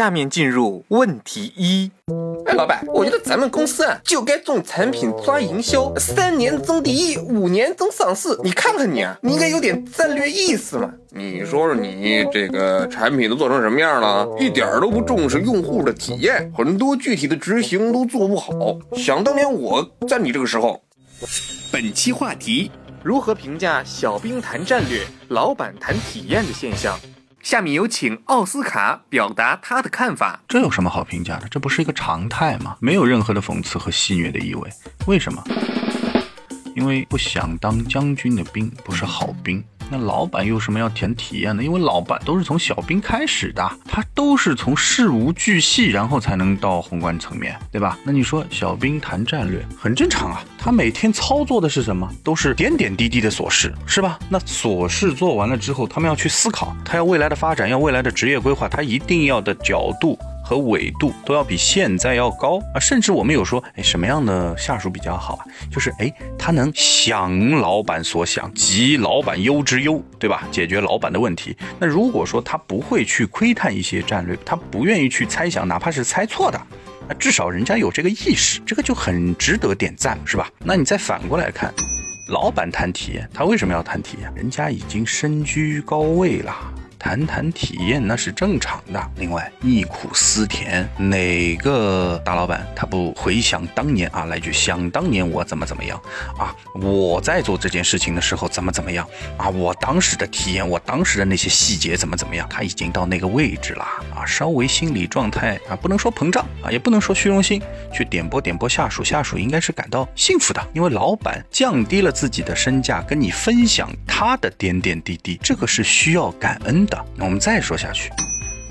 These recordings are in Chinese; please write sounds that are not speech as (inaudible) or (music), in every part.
下面进入问题一。哎，老板，我觉得咱们公司啊，就该重产品抓营销，三年争第一，五年争上市。你看看你啊，你应该有点战略意识嘛。你说说你这个产品都做成什么样了？一点都不重视用户的体验，很多具体的执行都做不好。想当年我在你这个时候。本期话题：如何评价小兵谈战略，老板谈体验的现象？下面有请奥斯卡表达他的看法。这有什么好评价的？这不是一个常态吗？没有任何的讽刺和戏谑的意味。为什么？因为不想当将军的兵不是好兵。那老板有什么要谈体验呢？因为老板都是从小兵开始的，他都是从事无巨细，然后才能到宏观层面，对吧？那你说小兵谈战略很正常啊，他每天操作的是什么？都是点点滴滴的琐事，是吧？那琐事做完了之后，他们要去思考，他要未来的发展，要未来的职业规划，他一定要的角度。和纬度都要比现在要高啊，甚至我们有说，哎，什么样的下属比较好啊？就是哎，他能想老板所想，急老板忧之忧，对吧？解决老板的问题。那如果说他不会去窥探一些战略，他不愿意去猜想，哪怕是猜错的，那至少人家有这个意识，这个就很值得点赞，是吧？那你再反过来看，老板谈体验，他为什么要谈体验？人家已经身居高位了。谈谈体验那是正常的。另外，忆苦思甜，哪个大老板他不回想当年啊？来句想当年我怎么怎么样啊？我在做这件事情的时候怎么怎么样啊？我当时的体验，我当时的那些细节怎么怎么样？他已经到那个位置了啊，稍微心理状态啊，不能说膨胀啊，也不能说虚荣心，去点拨点拨下属，下属应该是感到幸福的，因为老板降低了自己的身价，跟你分享他的点点滴滴，这个是需要感恩。那我们再说下去，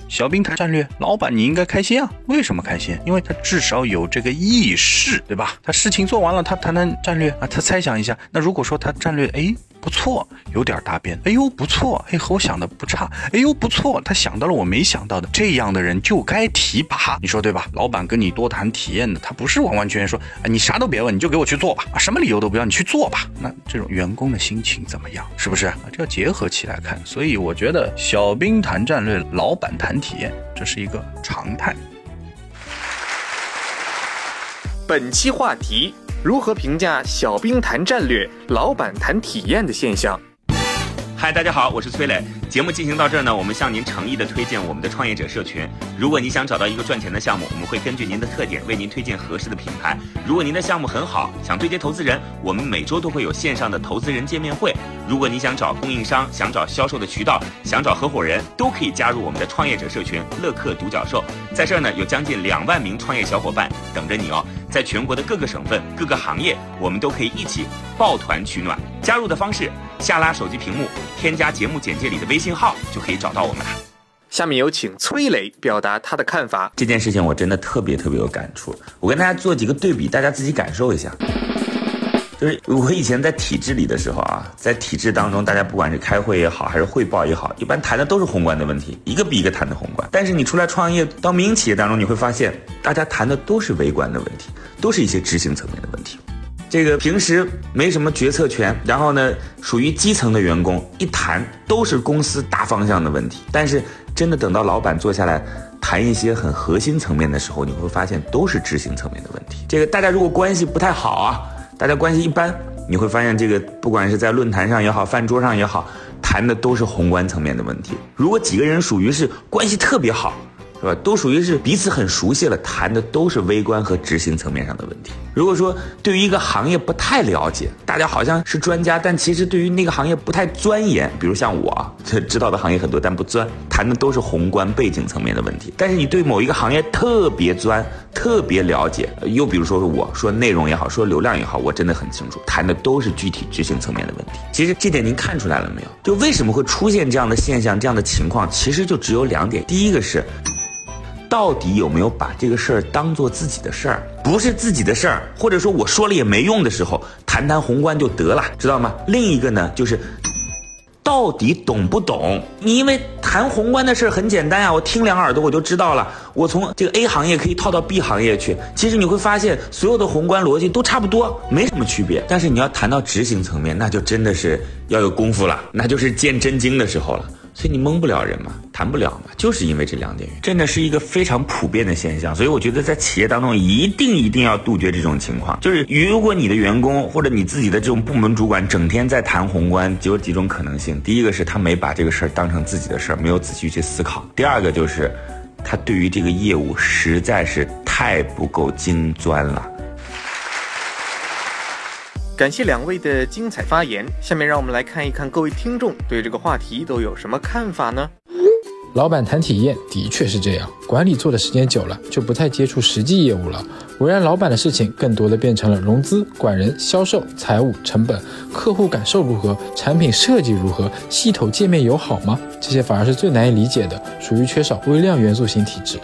小兵谈战略，老板你应该开心啊？为什么开心？因为他至少有这个意识，对吧？他事情做完了，他谈谈战略啊，他猜想一下。那如果说他战略，哎。不错，有点搭边。哎呦，不错，哎和我想的不差。哎呦，不错，他想到了我没想到的，这样的人就该提拔，你说对吧？老板跟你多谈体验的，他不是完完全全说，哎，你啥都别问，你就给我去做吧，啊，什么理由都不要，你去做吧。那这种员工的心情怎么样？是不是啊？这要结合起来看。所以我觉得，小兵谈战略，老板谈体验，这是一个常态。本期话题。如何评价小兵谈战略，老板谈体验的现象？嗨，大家好，我是崔磊。节目进行到这儿呢，我们向您诚意的推荐我们的创业者社群。如果你想找到一个赚钱的项目，我们会根据您的特点为您推荐合适的品牌。如果您的项目很好，想对接投资人，我们每周都会有线上的投资人见面会。如果你想找供应商，想找销售的渠道，想找合伙人，都可以加入我们的创业者社群乐客独角兽。在这儿呢，有将近两万名创业小伙伴等着你哦。在全国的各个省份、各个行业，我们都可以一起抱团取暖。加入的方式：下拉手机屏幕，添加节目简介里的微信号，就可以找到我们了。下面有请崔磊表达他的看法。这件事情我真的特别特别有感触，我跟大家做几个对比，大家自己感受一下。就是我以前在体制里的时候啊，在体制当中，大家不管是开会也好，还是汇报也好，一般谈的都是宏观的问题，一个比一个谈的宏观。但是你出来创业到民营企业当中，你会发现，大家谈的都是微观的问题，都是一些执行层面的问题。这个平时没什么决策权，然后呢，属于基层的员工一谈都是公司大方向的问题。但是真的等到老板坐下来谈一些很核心层面的时候，你会发现都是执行层面的问题。这个大家如果关系不太好啊。大家关系一般，你会发现这个不管是在论坛上也好，饭桌上也好，谈的都是宏观层面的问题。如果几个人属于是关系特别好。是吧？都属于是彼此很熟悉了，谈的都是微观和执行层面上的问题。如果说对于一个行业不太了解，大家好像是专家，但其实对于那个行业不太钻研。比如像我，(laughs) 知道的行业很多，但不钻，谈的都是宏观背景层面的问题。但是你对某一个行业特别钻，特别了解，又比如说我说内容也好，说流量也好，我真的很清楚，谈的都是具体执行层面的问题。其实这点您看出来了没有？就为什么会出现这样的现象、这样的情况？其实就只有两点。第一个是。到底有没有把这个事儿当做自己的事儿？不是自己的事儿，或者说我说了也没用的时候，谈谈宏观就得了，知道吗？另一个呢，就是到底懂不懂？你因为谈宏观的事儿很简单啊，我听两耳朵我就知道了。我从这个 A 行业可以套到 B 行业去，其实你会发现所有的宏观逻辑都差不多，没什么区别。但是你要谈到执行层面，那就真的是要有功夫了，那就是见真经的时候了。所以你蒙不了人嘛，谈不了嘛，就是因为这两点原因，真的是一个非常普遍的现象。所以我觉得在企业当中一定一定要杜绝这种情况。就是如果你的员工或者你自己的这种部门主管整天在谈宏观，只有几种可能性：第一个是他没把这个事儿当成自己的事儿，没有仔细去思考；第二个就是他对于这个业务实在是太不够精钻了。感谢两位的精彩发言。下面让我们来看一看各位听众对这个话题都有什么看法呢？老板谈体验的确是这样，管理做的时间久了，就不太接触实际业务了。围绕，老板的事情更多的变成了融资、管人、销售、财务、成本、客户感受如何、产品设计如何、系统界面友好吗？这些反而是最难以理解的，属于缺少微量元素型体质。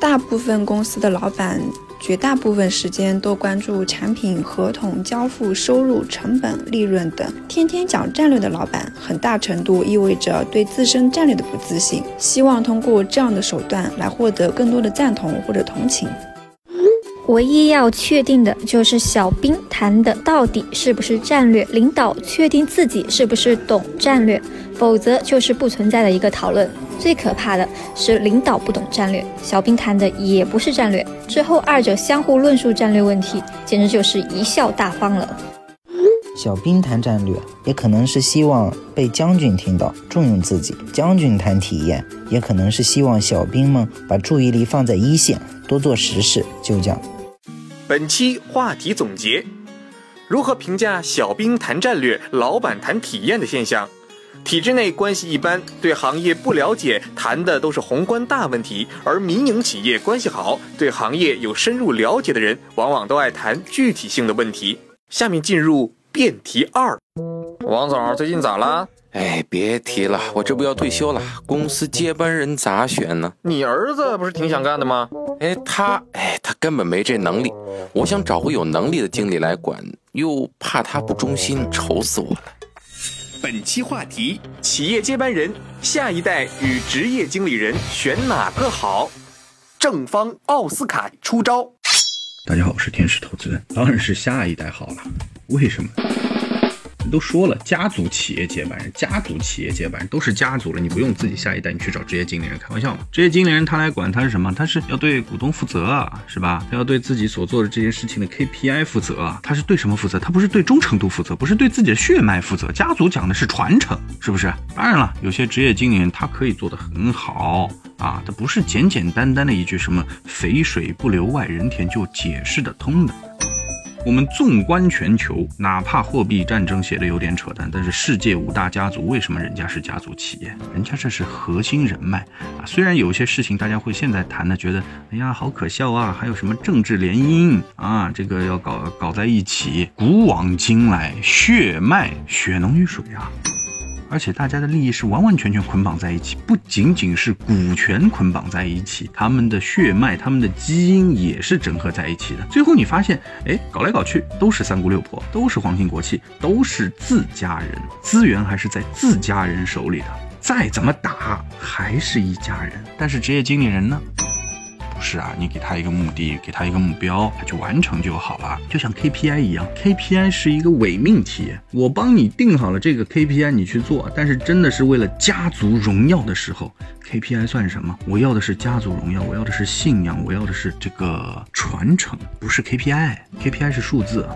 大部分公司的老板。绝大部分时间都关注产品、合同、交付、收入、成本、利润等，天天讲战略的老板，很大程度意味着对自身战略的不自信，希望通过这样的手段来获得更多的赞同或者同情。唯一要确定的就是小兵谈的到底是不是战略，领导确定自己是不是懂战略，否则就是不存在的一个讨论。最可怕的是领导不懂战略，小兵谈的也不是战略，之后二者相互论述战略问题，简直就是贻笑大方了。小兵谈战略，也可能是希望被将军听到，重用自己；将军谈体验，也可能是希望小兵们把注意力放在一线，多做实事。就这样。本期话题总结：如何评价小兵谈战略，老板谈体验的现象？体制内关系一般，对行业不了解，谈的都是宏观大问题；而民营企业关系好，对行业有深入了解的人，往往都爱谈具体性的问题。下面进入辩题二，王总最近咋了？哎，别提了，我这不要退休了，公司接班人咋选呢？你儿子不是挺想干的吗？哎，他哎，他根本没这能力。我想找个有能力的经理来管，又怕他不忠心，愁死我了。本期话题：企业接班人，下一代与职业经理人选哪个好？正方奥斯卡出招。大家好，我是天使投资人，当然是下一代好了。为什么？都说了，家族企业接班人，家族企业接班人都是家族了，你不用自己下一代，你去找职业经理人开玩笑吗？职业经理人他来管，他是什么？他是要对股东负责啊，是吧？他要对自己所做的这件事情的 KPI 负责啊，他是对什么负责？他不是对忠诚度负责，不是对自己的血脉负责。家族讲的是传承，是不是？当然了，有些职业经理人他可以做得很好啊，他不是简简单单的一句什么肥水不流外人田就解释得通的。我们纵观全球，哪怕货币战争写的有点扯淡，但是世界五大家族为什么人家是家族企业？人家这是核心人脉啊！虽然有些事情大家会现在谈的觉得，哎呀好可笑啊，还有什么政治联姻啊，这个要搞搞在一起，古往今来血脉血浓于水啊！而且大家的利益是完完全全捆绑在一起，不仅仅是股权捆绑在一起，他们的血脉、他们的基因也是整合在一起的。最后你发现，哎，搞来搞去都是三姑六婆，都是皇亲国戚，都是自家人，资源还是在自家人手里的。再怎么打，还是一家人。但是职业经理人呢？不是啊，你给他一个目的，给他一个目标，他去完成就好了。就像 KPI 一样，KPI 是一个伪命题。我帮你定好了这个 KPI，你去做，但是真的是为了家族荣耀的时候，KPI 算什么？我要的是家族荣耀，我要的是信仰，我要的是这个传承，不是 KPI。KPI 是数字。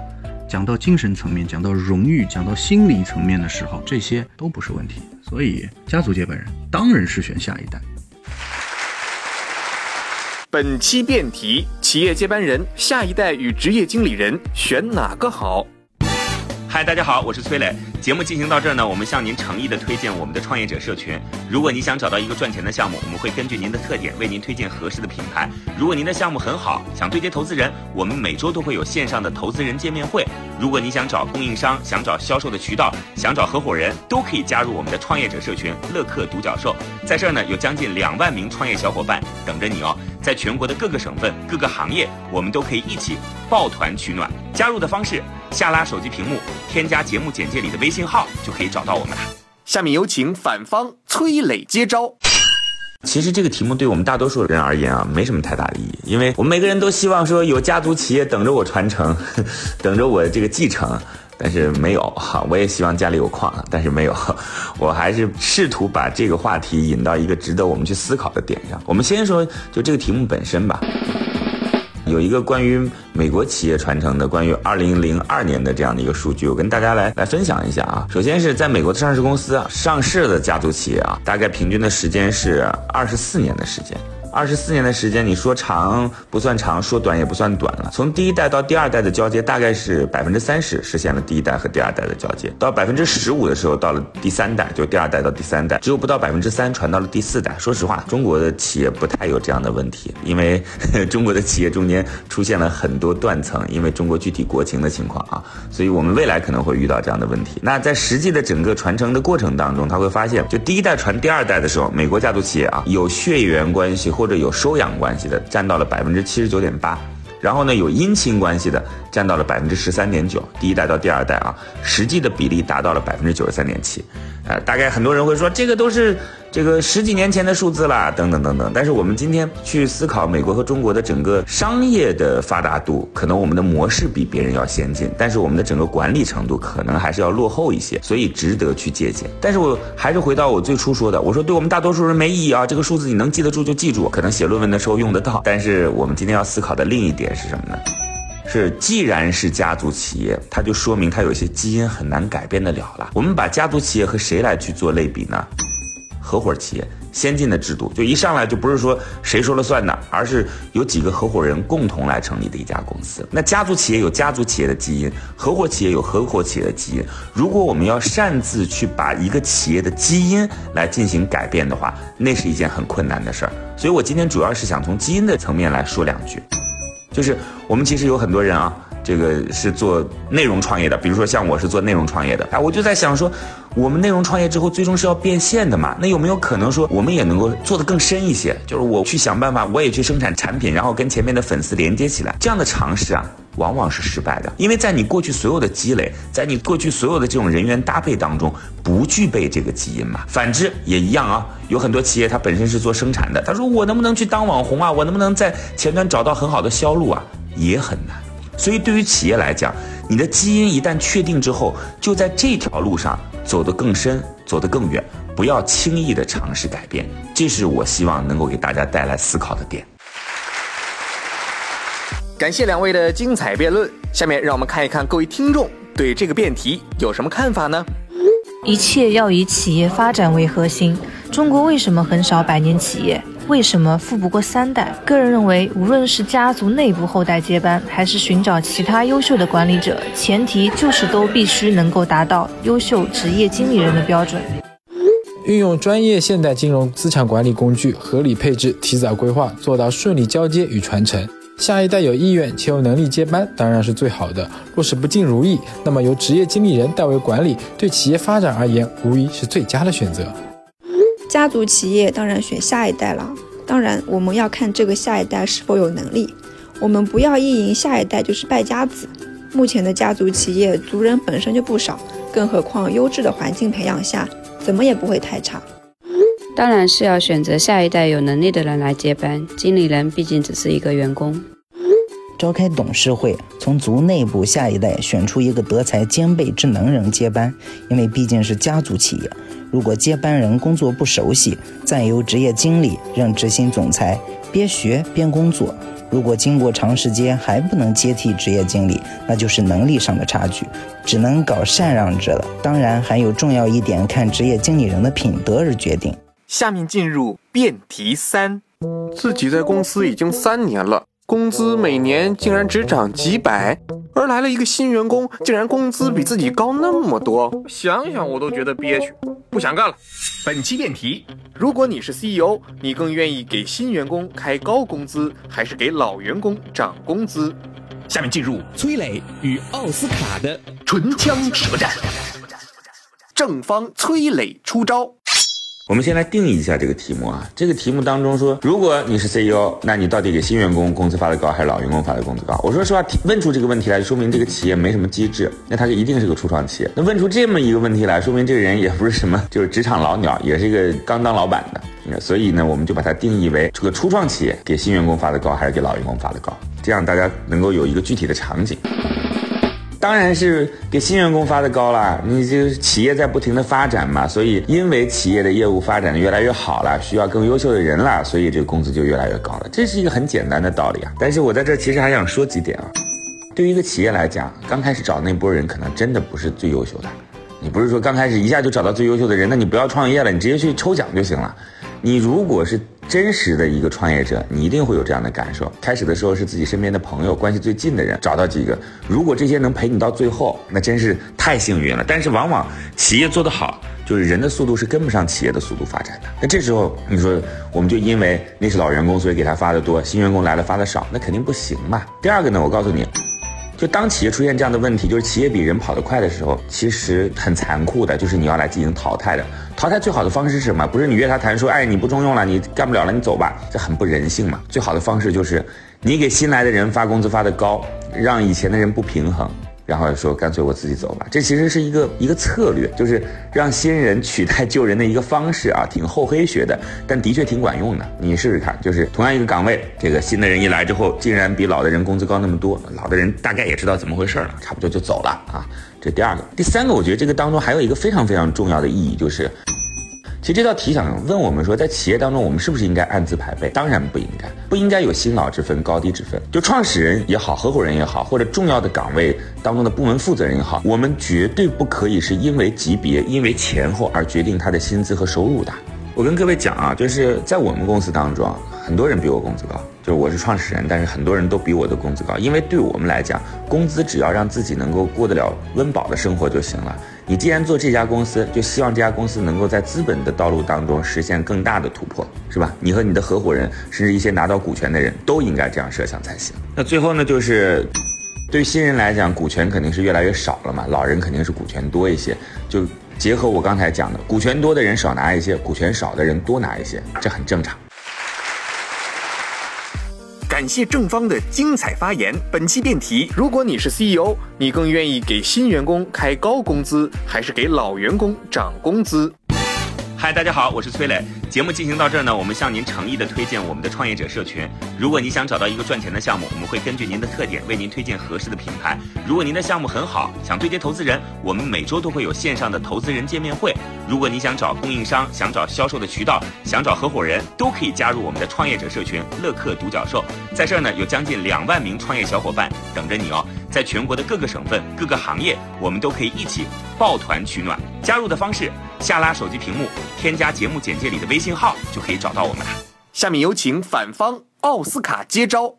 讲到精神层面，讲到荣誉，讲到心理层面的时候，这些都不是问题。所以，家族接班人当然是选下一代。本期辩题：企业接班人，下一代与职业经理人选哪个好？嗨，大家好，我是崔磊。节目进行到这儿呢，我们向您诚意的推荐我们的创业者社群。如果你想找到一个赚钱的项目，我们会根据您的特点为您推荐合适的品牌。如果您的项目很好，想对接投资人，我们每周都会有线上的投资人见面会。如果你想找供应商，想找销售的渠道，想找合伙人，都可以加入我们的创业者社群乐客独角兽。在这儿呢，有将近两万名创业小伙伴等着你哦。在全国的各个省份、各个行业，我们都可以一起抱团取暖。加入的方式，下拉手机屏幕，添加节目简介里的微信号，就可以找到我们了。下面有请反方崔磊接招。其实这个题目对我们大多数人而言啊，没什么太大的意义，因为我们每个人都希望说有家族企业等着我传承，(laughs) 等着我这个继承，但是没有哈。我也希望家里有矿，但是没有。(laughs) 我还是试图把这个话题引到一个值得我们去思考的点上。我们先说就这个题目本身吧。有一个关于美国企业传承的关于二零零二年的这样的一个数据，我跟大家来来分享一下啊。首先是在美国的上市公司啊，上市的家族企业啊，大概平均的时间是二十四年的时间。二十四年的时间，你说长不算长，说短也不算短了。从第一代到第二代的交接，大概是百分之三十实现了第一代和第二代的交接。到百分之十五的时候，到了第三代，就第二代到第三代，只有不到百分之三传到了第四代。说实话，中国的企业不太有这样的问题，因为 (laughs) 中国的企业中间出现了很多断层，因为中国具体国情的情况啊，所以我们未来可能会遇到这样的问题。那在实际的整个传承的过程当中，他会发现，就第一代传第二代的时候，美国家族企业啊，有血缘关系。或者有收养关系的占到了百分之七十九点八，然后呢有姻亲关系的占到了百分之十三点九，第一代到第二代啊，实际的比例达到了百分之九十三点七。呃，大概很多人会说，这个都是这个十几年前的数字啦，等等等等。但是我们今天去思考美国和中国的整个商业的发达度，可能我们的模式比别人要先进，但是我们的整个管理程度可能还是要落后一些，所以值得去借鉴。但是我还是回到我最初说的，我说对我们大多数人没意义啊，这个数字你能记得住就记住，可能写论文的时候用得到。但是我们今天要思考的另一点是什么呢？是，既然是家族企业，它就说明它有些基因很难改变得了了。我们把家族企业和谁来去做类比呢？合伙企业，先进的制度，就一上来就不是说谁说了算的，而是有几个合伙人共同来成立的一家公司。那家族企业有家族企业的基因，合伙企业有合伙企业的基因。如果我们要擅自去把一个企业的基因来进行改变的话，那是一件很困难的事儿。所以我今天主要是想从基因的层面来说两句。就是我们其实有很多人啊，这个是做内容创业的，比如说像我是做内容创业的，哎，我就在想说，我们内容创业之后最终是要变现的嘛？那有没有可能说我们也能够做得更深一些？就是我去想办法，我也去生产产品，然后跟前面的粉丝连接起来，这样的尝试啊，往往是失败的，因为在你过去所有的积累，在你过去所有的这种人员搭配当中，不具备这个基因嘛。反之也一样啊，有很多企业它本身是做生产的，他说我能不能去当网红啊？我能不能在前端找到很好的销路啊？也很难。所以对于企业来讲，你的基因一旦确定之后，就在这条路上走得更深，走得更远，不要轻易的尝试改变。这是我希望能够给大家带来思考的点。感谢两位的精彩辩论。下面让我们看一看各位听众对这个辩题有什么看法呢？一切要以企业发展为核心。中国为什么很少百年企业？为什么富不过三代？个人认为，无论是家族内部后代接班，还是寻找其他优秀的管理者，前提就是都必须能够达到优秀职业经理人的标准。运用专业现代金融资产管理工具，合理配置，提早规划，做到顺利交接与传承。下一代有意愿且有能力接班，当然是最好的。若是不尽如意，那么由职业经理人代为管理，对企业发展而言，无疑是最佳的选择。家族企业当然选下一代了，当然我们要看这个下一代是否有能力。我们不要意淫下一代就是败家子。目前的家族企业族人本身就不少，更何况优质的环境培养下，怎么也不会太差。当然是要选择下一代有能力的人来接班，经理人毕竟只是一个员工。召开董事会，从族内部下一代选出一个德才兼备之能人接班，因为毕竟是家族企业。如果接班人工作不熟悉，暂由职业经理任执行总裁，边学边工作。如果经过长时间还不能接替职业经理，那就是能力上的差距，只能搞禅让制了。当然，还有重要一点，看职业经理人的品德而决定。下面进入辩题三，自己在公司已经三年了，工资每年竟然只涨几百，而来了一个新员工，竟然工资比自己高那么多，想想我都觉得憋屈，不想干了。本期辩题：如果你是 CEO，你更愿意给新员工开高工资，还是给老员工涨工资下面进入崔磊与奥斯卡的唇枪舌战。正方崔磊出招。我们先来定义一下这个题目啊。这个题目当中说，如果你是 CEO，那你到底给新员工工资发的高，还是老员工发的工资高？我说实话，问出这个问题来，说明这个企业没什么机制，那它是一定是个初创企业。那问出这么一个问题来，说明这个人也不是什么就是职场老鸟，也是一个刚当老板的。所以呢，我们就把它定义为这个初创企业给新员工发的高，还是给老员工发的高？这样大家能够有一个具体的场景。当然是给新员工发的高了，你这个企业在不停的发展嘛，所以因为企业的业务发展的越来越好了，需要更优秀的人了，所以这个工资就越来越高了。这是一个很简单的道理啊。但是我在这其实还想说几点啊。对于一个企业来讲，刚开始找那波人可能真的不是最优秀的。你不是说刚开始一下就找到最优秀的人，那你不要创业了，你直接去抽奖就行了。你如果是真实的一个创业者，你一定会有这样的感受。开始的时候是自己身边的朋友，关系最近的人，找到几个，如果这些能陪你到最后，那真是太幸运了。但是往往企业做得好，就是人的速度是跟不上企业的速度发展的。那这时候你说，我们就因为那是老员工，所以给他发的多，新员工来了发的少，那肯定不行嘛。第二个呢，我告诉你。就当企业出现这样的问题，就是企业比人跑得快的时候，其实很残酷的，就是你要来进行淘汰的。淘汰最好的方式是什么？不是你约他谈说，哎，你不中用了，你干不了了，你走吧，这很不人性嘛。最好的方式就是，你给新来的人发工资发的高，让以前的人不平衡。然后说干脆我自己走吧，这其实是一个一个策略，就是让新人取代旧人的一个方式啊，挺厚黑学的，但的确挺管用的。你试试看，就是同样一个岗位，这个新的人一来之后，竟然比老的人工资高那么多，老的人大概也知道怎么回事了，差不多就走了啊。这第二个，第三个，我觉得这个当中还有一个非常非常重要的意义，就是。其实这道题想问我们说，在企业当中，我们是不是应该按资排辈？当然不应该，不应该有新老之分、高低之分。就创始人也好，合伙人也好，或者重要的岗位当中的部门负责人也好，我们绝对不可以是因为级别、因为前后而决定他的薪资和收入的。我跟各位讲啊，就是在我们公司当中，很多人比我工资高。就是我是创始人，但是很多人都比我的工资高，因为对我们来讲，工资只要让自己能够过得了温饱的生活就行了。你既然做这家公司，就希望这家公司能够在资本的道路当中实现更大的突破，是吧？你和你的合伙人，甚至一些拿到股权的人都应该这样设想才行。那最后呢，就是对新人来讲，股权肯定是越来越少了嘛，老人肯定是股权多一些。就结合我刚才讲的，股权多的人少拿一些，股权少的人多拿一些，这很正常。感谢正方的精彩发言。本期辩题：如果你是 CEO，你更愿意给新员工开高工资，还是给老员工涨工资？嗨，大家好，我是崔磊。节目进行到这儿呢，我们向您诚意的推荐我们的创业者社群。如果你想找到一个赚钱的项目，我们会根据您的特点为您推荐合适的品牌。如果您的项目很好，想对接投资人，我们每周都会有线上的投资人见面会。如果你想找供应商，想找销售的渠道，想找合伙人，都可以加入我们的创业者社群乐客独角兽。在这儿呢，有将近两万名创业小伙伴等着你哦。在全国的各个省份、各个行业，我们都可以一起抱团取暖。加入的方式：下拉手机屏幕，添加节目简介里的微信号，就可以找到我们了。下面有请反方奥斯卡接招。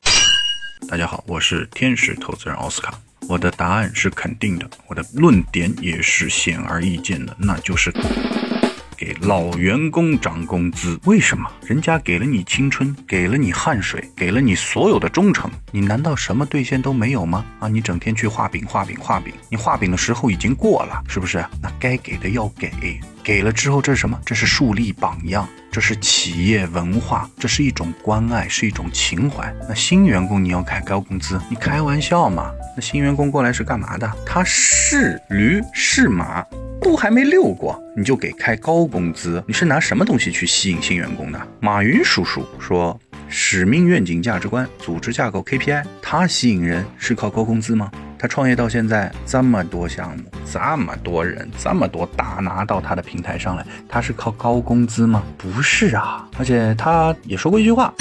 大家好，我是天使投资人奥斯卡。我的答案是肯定的，我的论点也是显而易见的，那就是。给老员工涨工资，为什么？人家给了你青春，给了你汗水，给了你所有的忠诚，你难道什么兑现都没有吗？啊，你整天去画饼画饼画饼，你画饼的时候已经过了，是不是？那该给的要给，给了之后这是什么？这是树立榜样，这是企业文化，这是一种关爱，是一种情怀。那新员工你要开高工资，你开玩笑吗？那新员工过来是干嘛的？他是驴是马。都还没遛过，你就给开高工资？你是拿什么东西去吸引新员工的？马云叔叔说：“使命、愿景、价值观、组织架构、KPI，他吸引人是靠高工资吗？他创业到现在这么多项目，这么多人，这么多大拿到他的平台上来，他是靠高工资吗？不是啊！而且他也说过一句话。”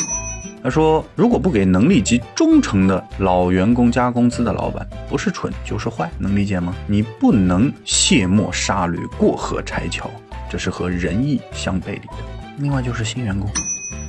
他说：“如果不给能力及忠诚的老员工加工资的老板，不是蠢就是坏，能理解吗？你不能卸磨杀驴、过河拆桥，这是和仁义相背离的。另外就是新员工，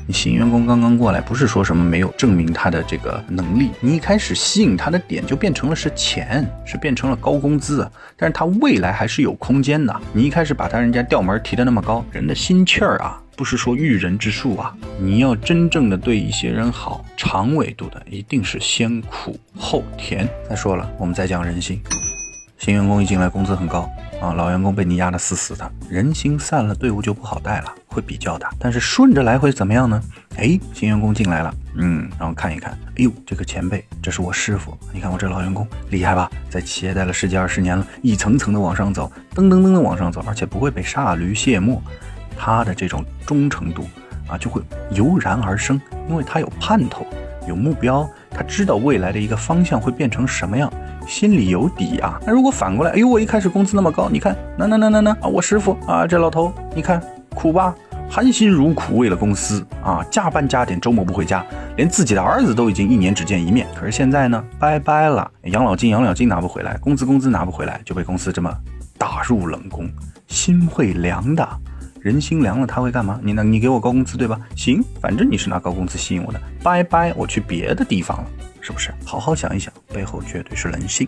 你新员工刚刚过来，不是说什么没有证明他的这个能力，你一开始吸引他的点就变成了是钱，是变成了高工资，但是他未来还是有空间的。你一开始把他人家调门提的那么高，人的心气儿啊。”不是说育人之术啊。你要真正的对一些人好，长维度的一定是先苦后甜。再说了，我们再讲人性，新员工一进来工资很高啊，老员工被你压得死死的，人心散了，队伍就不好带了，会比较的。但是顺着来会怎么样呢？哎，新员工进来了，嗯，然后看一看，哎呦，这个前辈，这是我师傅，你看我这老员工厉害吧，在企业待了十几二十年了，一层层的往上走，噔噔噔的往上走，而且不会被杀驴卸磨，他的这种忠诚度啊，就会油然而生，因为他有盼头，有目标，他知道未来的一个方向会变成什么样。心里有底啊。那如果反过来，哎呦，我一开始工资那么高，你看，那那那那那啊，我师傅啊，这老头，你看苦吧，含辛茹苦为了公司啊，加班加点，周末不回家，连自己的儿子都已经一年只见一面。可是现在呢，拜拜了，养老金养老金拿不回来，工资工资拿不回来，就被公司这么打入冷宫，心会凉的。人心凉了，他会干嘛？你呢？你给我高工资对吧？行，反正你是拿高工资吸引我的，拜拜，我去别的地方了。是不是？好好想一想，背后绝对是人性。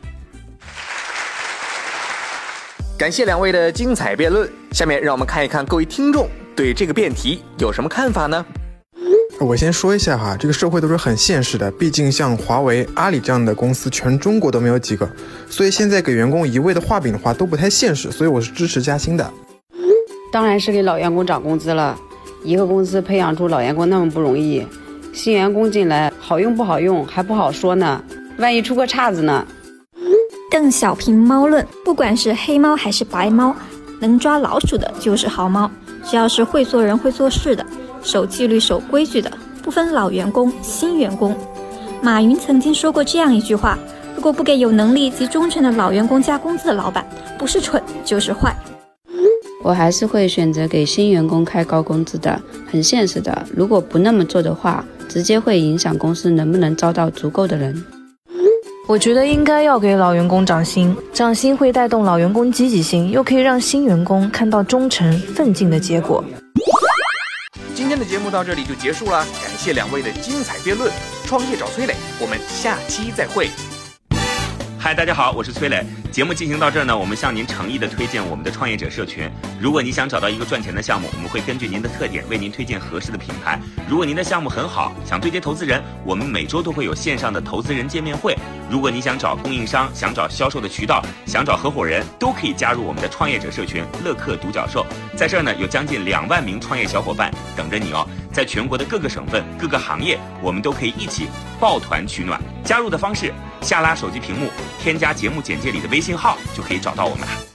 感谢两位的精彩辩论，下面让我们看一看各位听众对这个辩题有什么看法呢？我先说一下哈，这个社会都是很现实的，毕竟像华为、阿里这样的公司，全中国都没有几个，所以现在给员工一味的画饼的话都不太现实，所以我是支持加薪的。当然是给老员工涨工资了，一个公司培养出老员工那么不容易。新员工进来好用不好用还不好说呢，万一出个岔子呢？邓小平猫论：不管是黑猫还是白猫，能抓老鼠的就是好猫。只要是会做人会做事的，守纪律守规矩的，不分老员工新员工。马云曾经说过这样一句话：如果不给有能力及忠诚的老员工加工资的老板，不是蠢就是坏。我还是会选择给新员工开高工资的，很现实的。如果不那么做的话，直接会影响公司能不能招到足够的人。我觉得应该要给老员工涨薪，涨薪会带动老员工积极性，又可以让新员工看到忠诚奋进的结果。今天的节目到这里就结束了，感谢两位的精彩辩论。创业找崔磊，我们下期再会。嗨，大家好，我是崔磊。节目进行到这儿呢，我们向您诚意的推荐我们的创业者社群。如果你想找到一个赚钱的项目，我们会根据您的特点为您推荐合适的品牌。如果您的项目很好，想对接投资人，我们每周都会有线上的投资人见面会。如果你想找供应商，想找销售的渠道，想找合伙人，都可以加入我们的创业者社群乐客独角兽。在这儿呢，有将近两万名创业小伙伴等着你哦。在全国的各个省份、各个行业，我们都可以一起抱团取暖。加入的方式：下拉手机屏幕，添加节目简介里的微信号，就可以找到我们了。